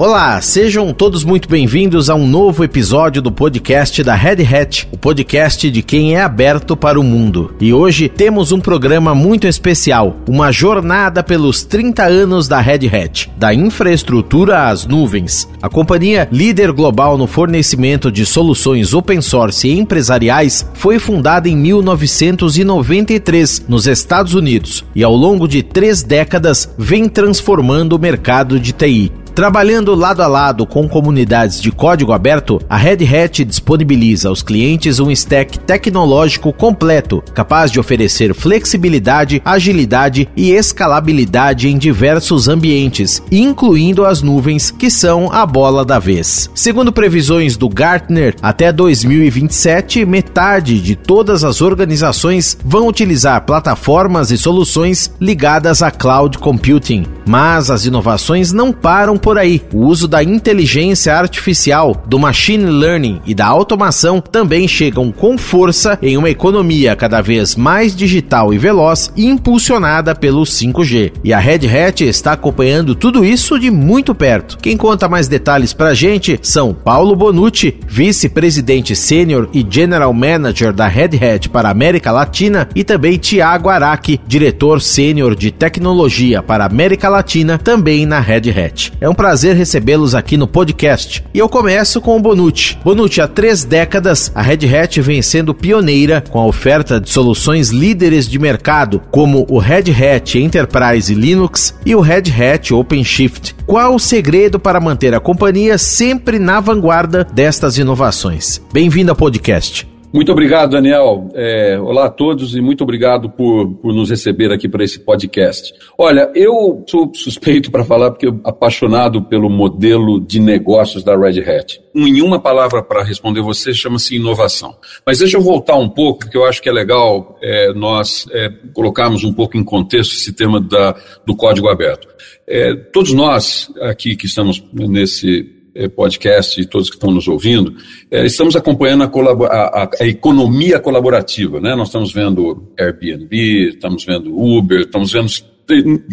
Olá, sejam todos muito bem-vindos a um novo episódio do podcast da Red Hat, o podcast de quem é aberto para o mundo. E hoje temos um programa muito especial, uma jornada pelos 30 anos da Red Hat, da infraestrutura às nuvens. A companhia líder global no fornecimento de soluções open source e empresariais foi fundada em 1993 nos Estados Unidos e ao longo de três décadas vem transformando o mercado de TI. Trabalhando lado a lado com comunidades de código aberto, a Red Hat disponibiliza aos clientes um stack tecnológico completo, capaz de oferecer flexibilidade, agilidade e escalabilidade em diversos ambientes, incluindo as nuvens, que são a bola da vez. Segundo previsões do Gartner, até 2027, metade de todas as organizações vão utilizar plataformas e soluções ligadas a cloud computing. Mas as inovações não param por aí. O uso da inteligência artificial, do machine learning e da automação também chegam com força em uma economia cada vez mais digital e veloz, impulsionada pelo 5G. E a Red Hat está acompanhando tudo isso de muito perto. Quem conta mais detalhes pra gente são Paulo Bonucci, vice-presidente sênior e general manager da Red Hat para a América Latina, e também Tiago Araki, diretor sênior de tecnologia para a América Latina, também na Red Hat. É um prazer recebê-los aqui no podcast. E eu começo com o Bonucci. Bonucci, há três décadas, a Red Hat vem sendo pioneira com a oferta de soluções líderes de mercado, como o Red Hat Enterprise Linux e o Red Hat OpenShift. Qual o segredo para manter a companhia sempre na vanguarda destas inovações? Bem-vindo ao podcast. Muito obrigado, Daniel. É, olá a todos e muito obrigado por, por nos receber aqui para esse podcast. Olha, eu sou suspeito para falar porque eu apaixonado pelo modelo de negócios da Red Hat. Em uma palavra para responder você chama-se inovação. Mas deixa eu voltar um pouco, porque eu acho que é legal é, nós é, colocarmos um pouco em contexto esse tema da, do código aberto. É, todos nós aqui que estamos nesse podcast e todos que estão nos ouvindo, é, estamos acompanhando a, a, a, economia colaborativa. Né? Nós estamos vendo Airbnb, estamos vendo Uber, estamos vendo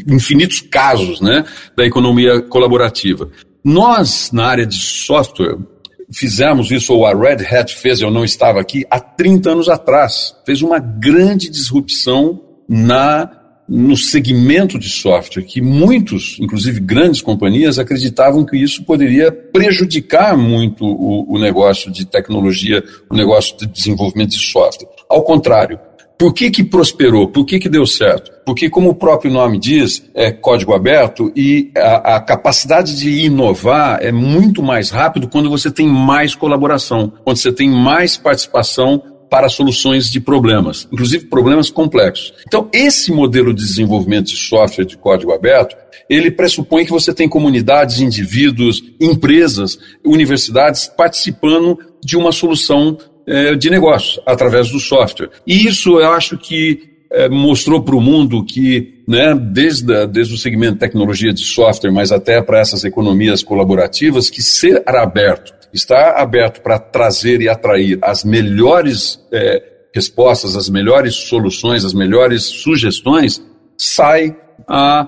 infinitos casos né, da economia colaborativa. Nós, na área de software, fizemos isso, ou a Red Hat fez, eu não estava aqui, há 30 anos atrás. Fez uma grande disrupção na no segmento de software, que muitos, inclusive grandes companhias, acreditavam que isso poderia prejudicar muito o, o negócio de tecnologia, o negócio de desenvolvimento de software. Ao contrário, por que, que prosperou? Por que, que deu certo? Porque, como o próprio nome diz, é código aberto e a, a, capacidade de inovar é muito mais rápido quando você tem mais colaboração, quando você tem mais participação para soluções de problemas, inclusive problemas complexos. Então, esse modelo de desenvolvimento de software de código aberto, ele pressupõe que você tem comunidades, indivíduos, empresas, universidades participando de uma solução é, de negócio através do software. E isso eu acho que é, mostrou para o mundo que, né, desde, a, desde o segmento de tecnologia de software, mas até para essas economias colaborativas, que ser aberto está aberto para trazer e atrair as melhores é, respostas, as melhores soluções, as melhores sugestões, sai a,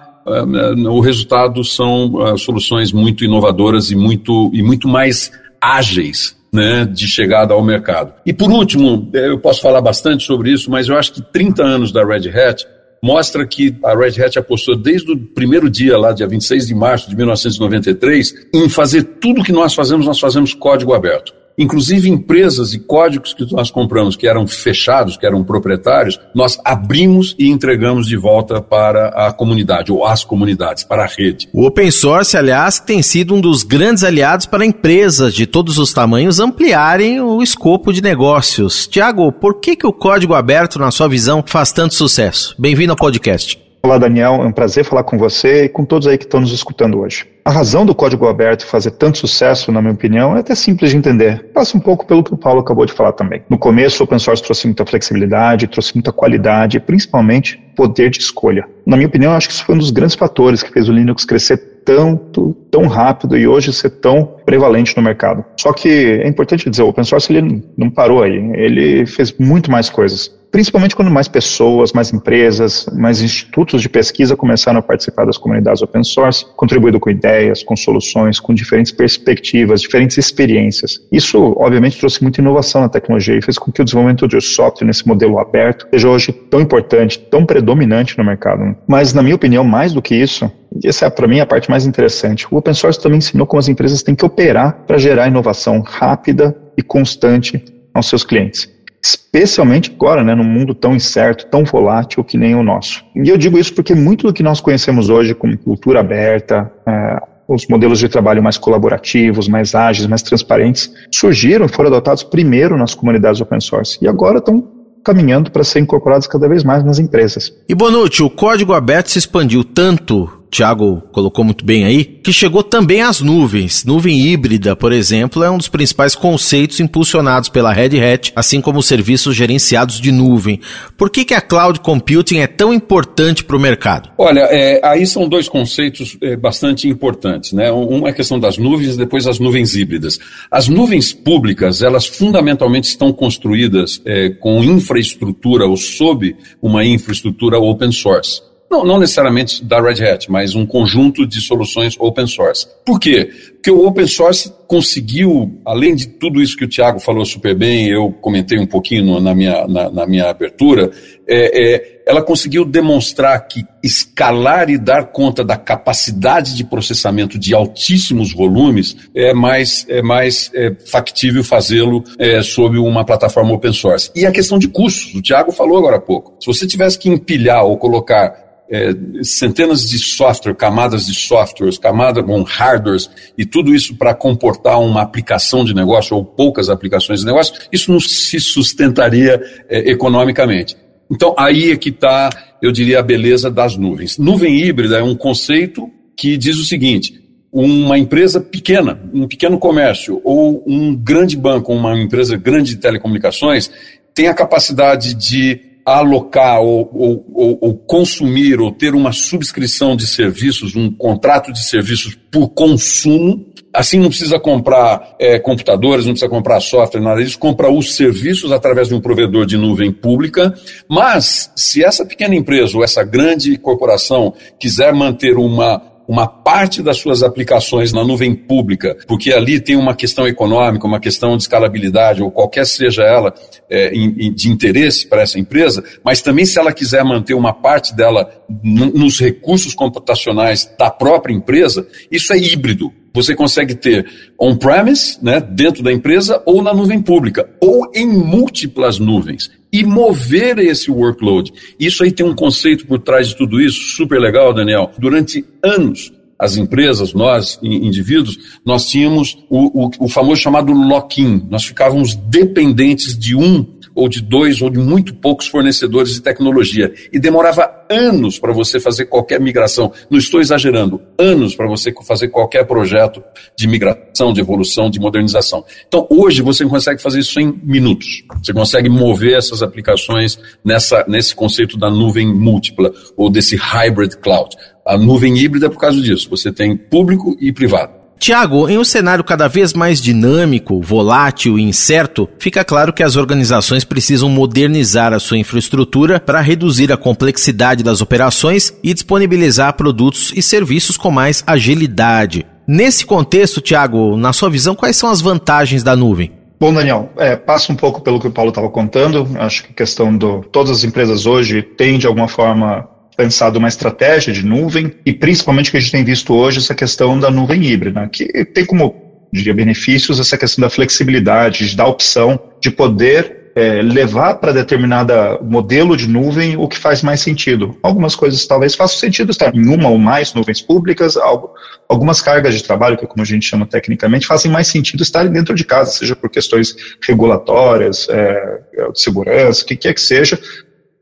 o resultado são soluções muito inovadoras e muito, e muito mais ágeis né, de chegada ao mercado. E por último, é, eu posso falar bastante sobre isso, mas eu acho que 30 anos da Red Hat mostra que a Red Hat apostou desde o primeiro dia, lá, dia 26 de março de 1993, em fazer tudo que nós fazemos, nós fazemos código aberto. Inclusive empresas e códigos que nós compramos, que eram fechados, que eram proprietários, nós abrimos e entregamos de volta para a comunidade, ou as comunidades, para a rede. O open source, aliás, tem sido um dos grandes aliados para empresas de todos os tamanhos ampliarem o escopo de negócios. Tiago, por que, que o código aberto, na sua visão, faz tanto sucesso? Bem-vindo ao podcast. Olá, Daniel. É um prazer falar com você e com todos aí que estão nos escutando hoje. A razão do código aberto fazer tanto sucesso, na minha opinião, é até simples de entender. Passa um pouco pelo que o Paulo acabou de falar também. No começo, o open source trouxe muita flexibilidade, trouxe muita qualidade e, principalmente, poder de escolha. Na minha opinião, acho que isso foi um dos grandes fatores que fez o Linux crescer tanto, tão rápido e hoje ser tão prevalente no mercado. Só que é importante dizer, o open source ele não parou aí, ele fez muito mais coisas. Principalmente quando mais pessoas, mais empresas, mais institutos de pesquisa começaram a participar das comunidades open source, contribuindo com ideias, com soluções, com diferentes perspectivas, diferentes experiências. Isso, obviamente, trouxe muita inovação na tecnologia e fez com que o desenvolvimento de software nesse modelo aberto seja hoje tão importante, tão predominante no mercado. Mas, na minha opinião, mais do que isso, essa é para mim a parte mais interessante, o open source também ensinou como as empresas têm que operar para gerar inovação rápida e constante aos seus clientes especialmente agora, né, num mundo tão incerto, tão volátil que nem o nosso. E eu digo isso porque muito do que nós conhecemos hoje como cultura aberta, é, os modelos de trabalho mais colaborativos, mais ágeis, mais transparentes, surgiram foram adotados primeiro nas comunidades open source e agora estão caminhando para ser incorporados cada vez mais nas empresas. E Bonucci, o código aberto se expandiu tanto Tiago colocou muito bem aí, que chegou também às nuvens. Nuvem híbrida, por exemplo, é um dos principais conceitos impulsionados pela Red Hat, assim como os serviços gerenciados de nuvem. Por que, que a cloud computing é tão importante para o mercado? Olha, é, aí são dois conceitos é, bastante importantes. Né? Um é a questão das nuvens depois as nuvens híbridas. As nuvens públicas, elas fundamentalmente estão construídas é, com infraestrutura ou sob uma infraestrutura open source. Não, não necessariamente da Red Hat, mas um conjunto de soluções open source. Por quê? Porque o open source conseguiu, além de tudo isso que o Tiago falou super bem, eu comentei um pouquinho na minha, na, na minha abertura, é, é, ela conseguiu demonstrar que escalar e dar conta da capacidade de processamento de altíssimos volumes é mais, é mais é, factível fazê-lo é, sob uma plataforma open source. E a questão de custos, o Tiago falou agora há pouco. Se você tivesse que empilhar ou colocar é, centenas de software, camadas de softwares, camadas com hardwares e tudo isso para comportar uma aplicação de negócio ou poucas aplicações de negócio, isso não se sustentaria é, economicamente. Então aí é que está, eu diria, a beleza das nuvens. Nuvem híbrida é um conceito que diz o seguinte: uma empresa pequena, um pequeno comércio ou um grande banco, uma empresa grande de telecomunicações tem a capacidade de alocar ou, ou, ou, ou, consumir ou ter uma subscrição de serviços, um contrato de serviços por consumo. Assim não precisa comprar é, computadores, não precisa comprar software, nada disso, compra os serviços através de um provedor de nuvem pública. Mas se essa pequena empresa ou essa grande corporação quiser manter uma uma parte das suas aplicações na nuvem pública, porque ali tem uma questão econômica, uma questão de escalabilidade, ou qualquer seja ela é, de interesse para essa empresa, mas também se ela quiser manter uma parte dela nos recursos computacionais da própria empresa, isso é híbrido. Você consegue ter on-premise, né, dentro da empresa, ou na nuvem pública, ou em múltiplas nuvens e mover esse workload. Isso aí tem um conceito por trás de tudo isso, super legal, Daniel. Durante anos, as empresas, nós, indivíduos, nós tínhamos o, o, o famoso chamado lock-in. Nós ficávamos dependentes de um ou de dois ou de muito poucos fornecedores de tecnologia. E demorava anos para você fazer qualquer migração. Não estou exagerando, anos para você fazer qualquer projeto de migração, de evolução, de modernização. Então, hoje você consegue fazer isso em minutos. Você consegue mover essas aplicações nessa, nesse conceito da nuvem múltipla ou desse hybrid cloud. A nuvem híbrida é por causa disso. Você tem público e privado. Tiago, em um cenário cada vez mais dinâmico, volátil e incerto, fica claro que as organizações precisam modernizar a sua infraestrutura para reduzir a complexidade das operações e disponibilizar produtos e serviços com mais agilidade. Nesse contexto, Tiago, na sua visão, quais são as vantagens da nuvem? Bom, Daniel, é, passa um pouco pelo que o Paulo estava contando. Acho que a questão do. Todas as empresas hoje têm, de alguma forma, pensado uma estratégia de nuvem e principalmente que a gente tem visto hoje essa questão da nuvem híbrida, que tem como diria benefícios essa questão da flexibilidade, de dar opção de poder é, levar para determinada modelo de nuvem o que faz mais sentido. Algumas coisas talvez façam sentido estar em uma ou mais nuvens públicas, algo, algumas cargas de trabalho, que é como a gente chama tecnicamente, fazem mais sentido estar dentro de casa, seja por questões regulatórias, é, de segurança, o que quer que seja.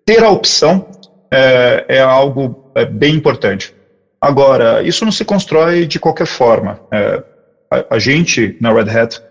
Ter a opção é, é algo é, bem importante. Agora, isso não se constrói de qualquer forma. É, a, a, gente, na Red Hat,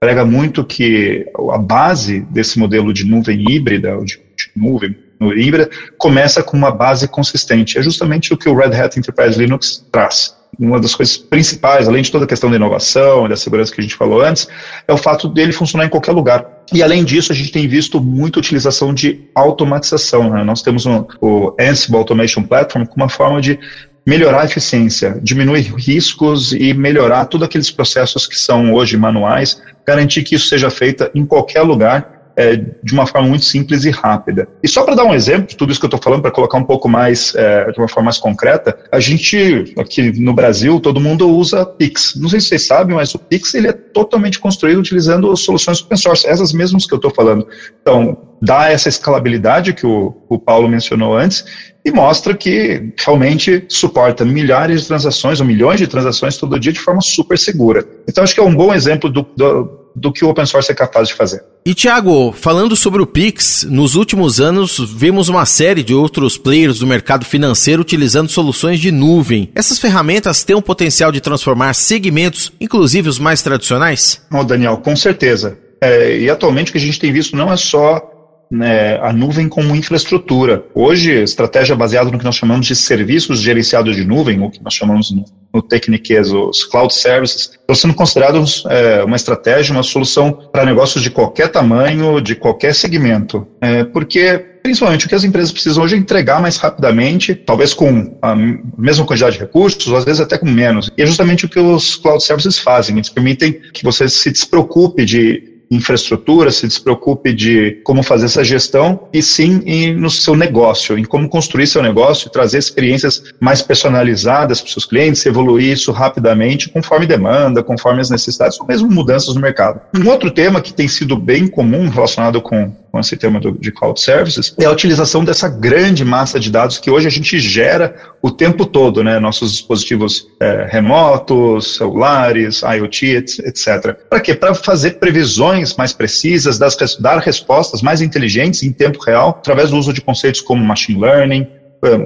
prega muito que a base desse modelo de nuvem híbrida, de, de nuvem híbrida, começa com uma base consistente. É justamente o que o Red Hat Enterprise Linux traz. Uma das coisas principais, além de toda a questão da inovação e da segurança que a gente falou antes, é o fato dele funcionar em qualquer lugar. E além disso, a gente tem visto muita utilização de automatização. Né? Nós temos um, o Ansible Automation Platform como uma forma de melhorar a eficiência, diminuir riscos e melhorar todos aqueles processos que são hoje manuais, garantir que isso seja feito em qualquer lugar é, de uma forma muito simples e rápida. E só para dar um exemplo de tudo isso que eu estou falando, para colocar um pouco mais, é, de uma forma mais concreta, a gente, aqui no Brasil, todo mundo usa Pix. Não sei se vocês sabem, mas o Pix ele é totalmente construído utilizando soluções open source, essas mesmas que eu estou falando. Então, dá essa escalabilidade que o, o Paulo mencionou antes e mostra que realmente suporta milhares de transações ou milhões de transações todo dia de forma super segura. Então, acho que é um bom exemplo do, do do que o open source é capaz de fazer. E Tiago, falando sobre o Pix, nos últimos anos vimos uma série de outros players do mercado financeiro utilizando soluções de nuvem. Essas ferramentas têm o potencial de transformar segmentos, inclusive os mais tradicionais? Oh, Daniel, com certeza. É, e atualmente o que a gente tem visto não é só né, a nuvem como infraestrutura. Hoje, estratégia baseada no que nós chamamos de serviços gerenciados de nuvem, ou que nós chamamos no, no Techniques os cloud services, estão sendo considerados é, uma estratégia, uma solução para negócios de qualquer tamanho, de qualquer segmento. É, porque principalmente o que as empresas precisam hoje é entregar mais rapidamente, talvez com a mesma quantidade de recursos, ou às vezes até com menos. E é justamente o que os cloud services fazem. Eles permitem que você se despreocupe de infraestrutura, se despreocupe de como fazer essa gestão e sim em, no seu negócio, em como construir seu negócio, trazer experiências mais personalizadas para os seus clientes, evoluir isso rapidamente conforme demanda, conforme as necessidades ou mesmo mudanças no mercado. Um outro tema que tem sido bem comum relacionado com com esse tema do, de cloud services, é a utilização dessa grande massa de dados que hoje a gente gera o tempo todo, né? Nossos dispositivos é, remotos, celulares, IoT, etc. Para quê? Para fazer previsões mais precisas, das, dar respostas mais inteligentes em tempo real, através do uso de conceitos como machine learning,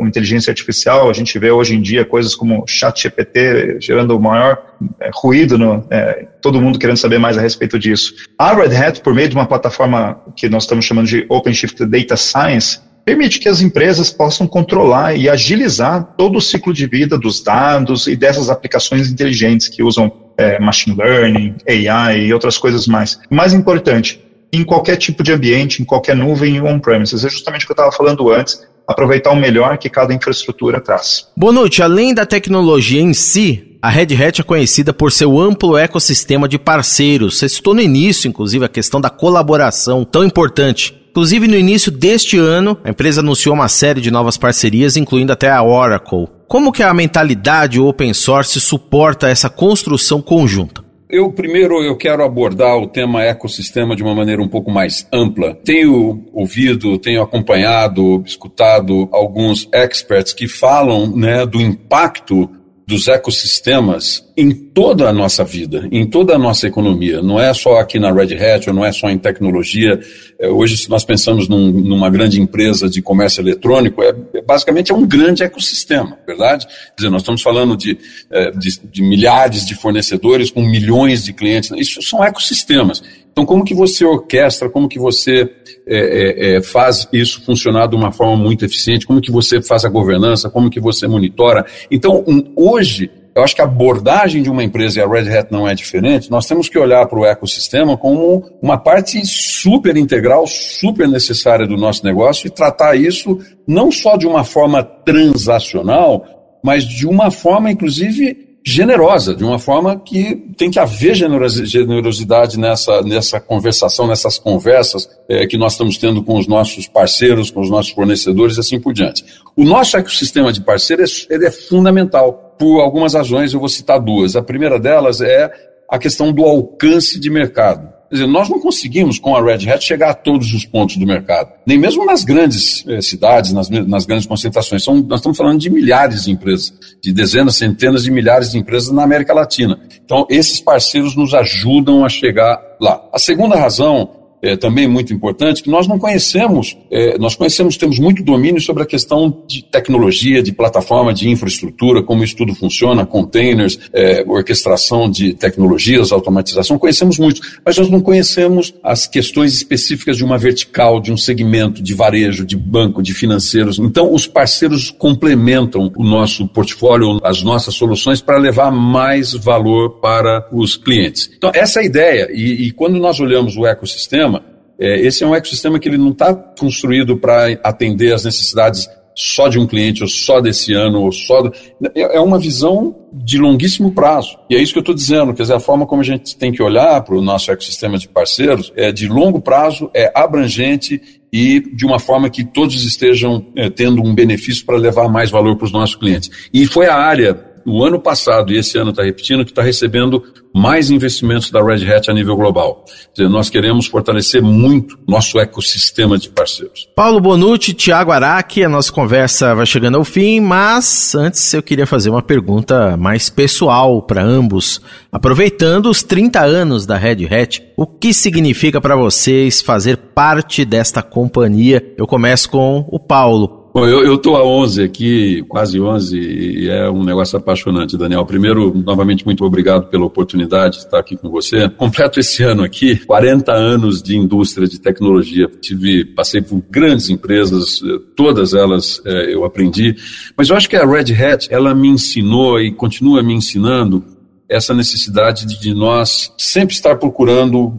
inteligência artificial, a gente vê hoje em dia coisas como chat GPT gerando o maior é, ruído, no, é, todo mundo querendo saber mais a respeito disso. A Red Hat, por meio de uma plataforma que nós estamos chamando de OpenShift Data Science, permite que as empresas possam controlar e agilizar todo o ciclo de vida dos dados e dessas aplicações inteligentes que usam é, machine learning, AI e outras coisas mais. O mais importante, em qualquer tipo de ambiente, em qualquer nuvem on-premises, é justamente o que eu estava falando antes, aproveitar o melhor que cada infraestrutura traz. Bonucci, além da tecnologia em si, a Red Hat é conhecida por seu amplo ecossistema de parceiros. Você citou no início, inclusive, a questão da colaboração tão importante. Inclusive, no início deste ano, a empresa anunciou uma série de novas parcerias, incluindo até a Oracle. Como que a mentalidade open source suporta essa construção conjunta? Eu primeiro eu quero abordar o tema ecossistema de uma maneira um pouco mais ampla. Tenho ouvido, tenho acompanhado, escutado alguns experts que falam né, do impacto dos ecossistemas em toda a nossa vida, em toda a nossa economia. Não é só aqui na Red Hat, ou não é só em tecnologia. É, hoje, se nós pensamos num, numa grande empresa de comércio eletrônico, é, é, basicamente é um grande ecossistema, verdade? Quer dizer, nós estamos falando de, é, de, de milhares de fornecedores com milhões de clientes. Isso são ecossistemas. Então, como que você orquestra, como que você é, é, faz isso funcionar de uma forma muito eficiente, como que você faz a governança, como que você monitora. Então, um, hoje, eu acho que a abordagem de uma empresa, e a Red Hat não é diferente, nós temos que olhar para o ecossistema como uma parte super integral, super necessária do nosso negócio e tratar isso não só de uma forma transacional, mas de uma forma, inclusive, generosa, de uma forma que tem que haver generosidade nessa, nessa conversação, nessas conversas é, que nós estamos tendo com os nossos parceiros, com os nossos fornecedores e assim por diante. O nosso ecossistema de parceiros ele é fundamental por algumas razões, eu vou citar duas. A primeira delas é a questão do alcance de mercado. Quer dizer, nós não conseguimos, com a Red Hat, chegar a todos os pontos do mercado. Nem mesmo nas grandes eh, cidades, nas, nas grandes concentrações. São, nós estamos falando de milhares de empresas, de dezenas, centenas de milhares de empresas na América Latina. Então, esses parceiros nos ajudam a chegar lá. A segunda razão é, também muito importante, que nós não conhecemos, é, nós conhecemos, temos muito domínio sobre a questão de tecnologia, de plataforma, de infraestrutura, como isso tudo funciona, containers, é, orquestração de tecnologias, automatização, conhecemos muito, mas nós não conhecemos as questões específicas de uma vertical, de um segmento, de varejo, de banco, de financeiros. Então, os parceiros complementam o nosso portfólio, as nossas soluções para levar mais valor para os clientes. Então, essa é a ideia. E, e quando nós olhamos o ecossistema, é, esse é um ecossistema que ele não está construído para atender as necessidades só de um cliente, ou só desse ano, ou só. Do... É, é uma visão de longuíssimo prazo. E é isso que eu estou dizendo, quer dizer, a forma como a gente tem que olhar para o nosso ecossistema de parceiros é de longo prazo, é abrangente e de uma forma que todos estejam é, tendo um benefício para levar mais valor para os nossos clientes. E foi a área no ano passado e esse ano está repetindo, que está recebendo mais investimentos da Red Hat a nível global. Dizer, nós queremos fortalecer muito nosso ecossistema de parceiros. Paulo Bonucci, Tiago Araque, a nossa conversa vai chegando ao fim, mas antes eu queria fazer uma pergunta mais pessoal para ambos. Aproveitando os 30 anos da Red Hat, o que significa para vocês fazer parte desta companhia? Eu começo com o Paulo. Bom, eu estou há 11 aqui, quase 11, e é um negócio apaixonante, Daniel. Primeiro, novamente, muito obrigado pela oportunidade de estar aqui com você. Completo esse ano aqui, 40 anos de indústria de tecnologia. Tive, passei por grandes empresas, todas elas é, eu aprendi, mas eu acho que a Red Hat, ela me ensinou e continua me ensinando essa necessidade de nós sempre estar procurando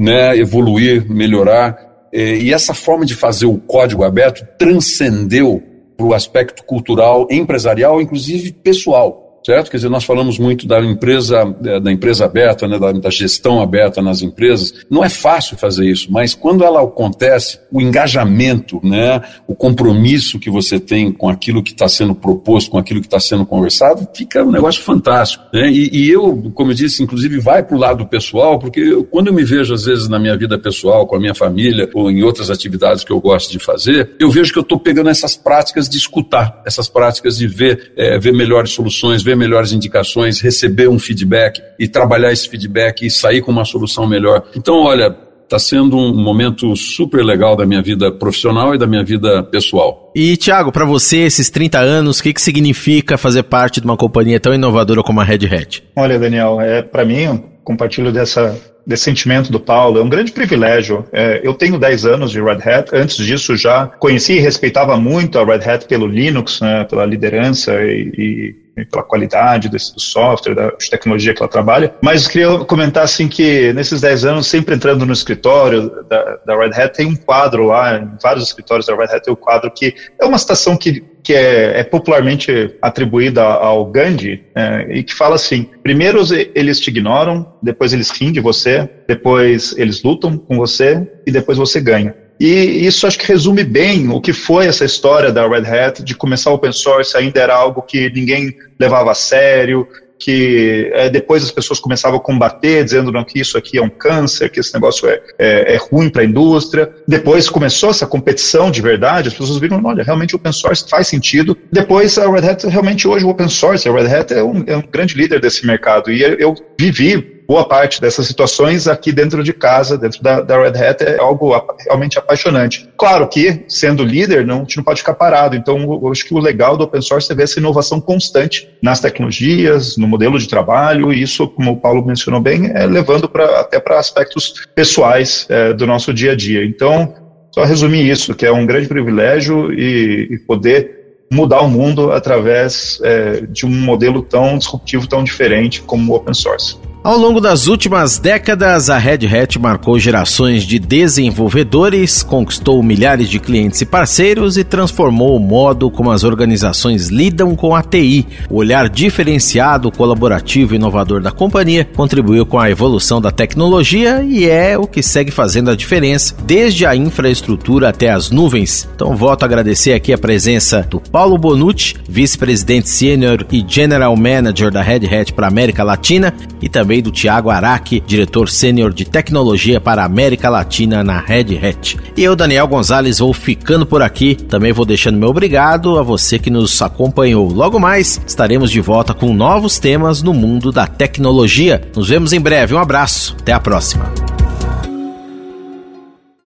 né, evoluir, melhorar e essa forma de fazer o código aberto transcendeu para o aspecto cultural, empresarial, inclusive pessoal certo? Quer dizer, nós falamos muito da empresa, é, da empresa aberta, né, da, da, gestão aberta nas empresas. Não é fácil fazer isso, mas quando ela acontece, o engajamento, né, o compromisso que você tem com aquilo que está sendo proposto, com aquilo que está sendo conversado, fica um negócio fantástico. Né? E, e eu, como eu disse, inclusive vai para o lado pessoal, porque eu, quando eu me vejo às vezes na minha vida pessoal, com a minha família ou em outras atividades que eu gosto de fazer, eu vejo que eu estou pegando essas práticas de escutar, essas práticas de ver, é, ver melhores soluções, ver receber melhores indicações, receber um feedback e trabalhar esse feedback e sair com uma solução melhor. Então, olha, está sendo um momento super legal da minha vida profissional e da minha vida pessoal. E, Thiago, para você, esses 30 anos, o que, que significa fazer parte de uma companhia tão inovadora como a Red Hat? Olha, Daniel, é, para mim, compartilho dessa, desse sentimento do Paulo, é um grande privilégio. É, eu tenho 10 anos de Red Hat, antes disso já conheci e respeitava muito a Red Hat pelo Linux, né, pela liderança e, e pela qualidade desse, do software, da tecnologia que ela trabalha. Mas queria comentar assim que nesses 10 anos, sempre entrando no escritório da, da Red Hat, tem um quadro lá, em vários escritórios da Red Hat tem um quadro que é uma citação que, que é, é popularmente atribuída ao Gandhi é, e que fala assim, primeiro eles te ignoram, depois eles riem de você, depois eles lutam com você e depois você ganha. E isso acho que resume bem o que foi essa história da Red Hat, de começar o open source ainda era algo que ninguém levava a sério, que é, depois as pessoas começavam a combater, dizendo não, que isso aqui é um câncer, que esse negócio é, é, é ruim para a indústria. Depois começou essa competição de verdade, as pessoas viram, olha, realmente o open source faz sentido. Depois a Red Hat, realmente hoje o open source, a Red Hat é um, é um grande líder desse mercado. E eu vivi boa parte dessas situações aqui dentro de casa, dentro da, da Red Hat, é algo realmente apaixonante. Claro que, sendo líder, não, a gente não pode ficar parado. Então, eu acho que o legal do open source é ver essa inovação constante nas tecnologias, no modelo de trabalho, e isso, como o Paulo mencionou bem, é levando pra, até para aspectos pessoais é, do nosso dia a dia. Então, só resumir isso, que é um grande privilégio e, e poder mudar o mundo através é, de um modelo tão disruptivo, tão diferente como o open source. Ao longo das últimas décadas, a Red Hat marcou gerações de desenvolvedores, conquistou milhares de clientes e parceiros e transformou o modo como as organizações lidam com a TI. O olhar diferenciado, colaborativo e inovador da companhia contribuiu com a evolução da tecnologia e é o que segue fazendo a diferença, desde a infraestrutura até as nuvens. Então, volto a agradecer aqui a presença do Paulo Bonucci, vice-presidente sênior e general manager da Red Hat para América Latina, e também também do Tiago Araque, diretor sênior de tecnologia para a América Latina na Red Hat. E eu, Daniel Gonzalez, vou ficando por aqui. Também vou deixando meu obrigado a você que nos acompanhou. Logo mais, estaremos de volta com novos temas no mundo da tecnologia. Nos vemos em breve. Um abraço. Até a próxima.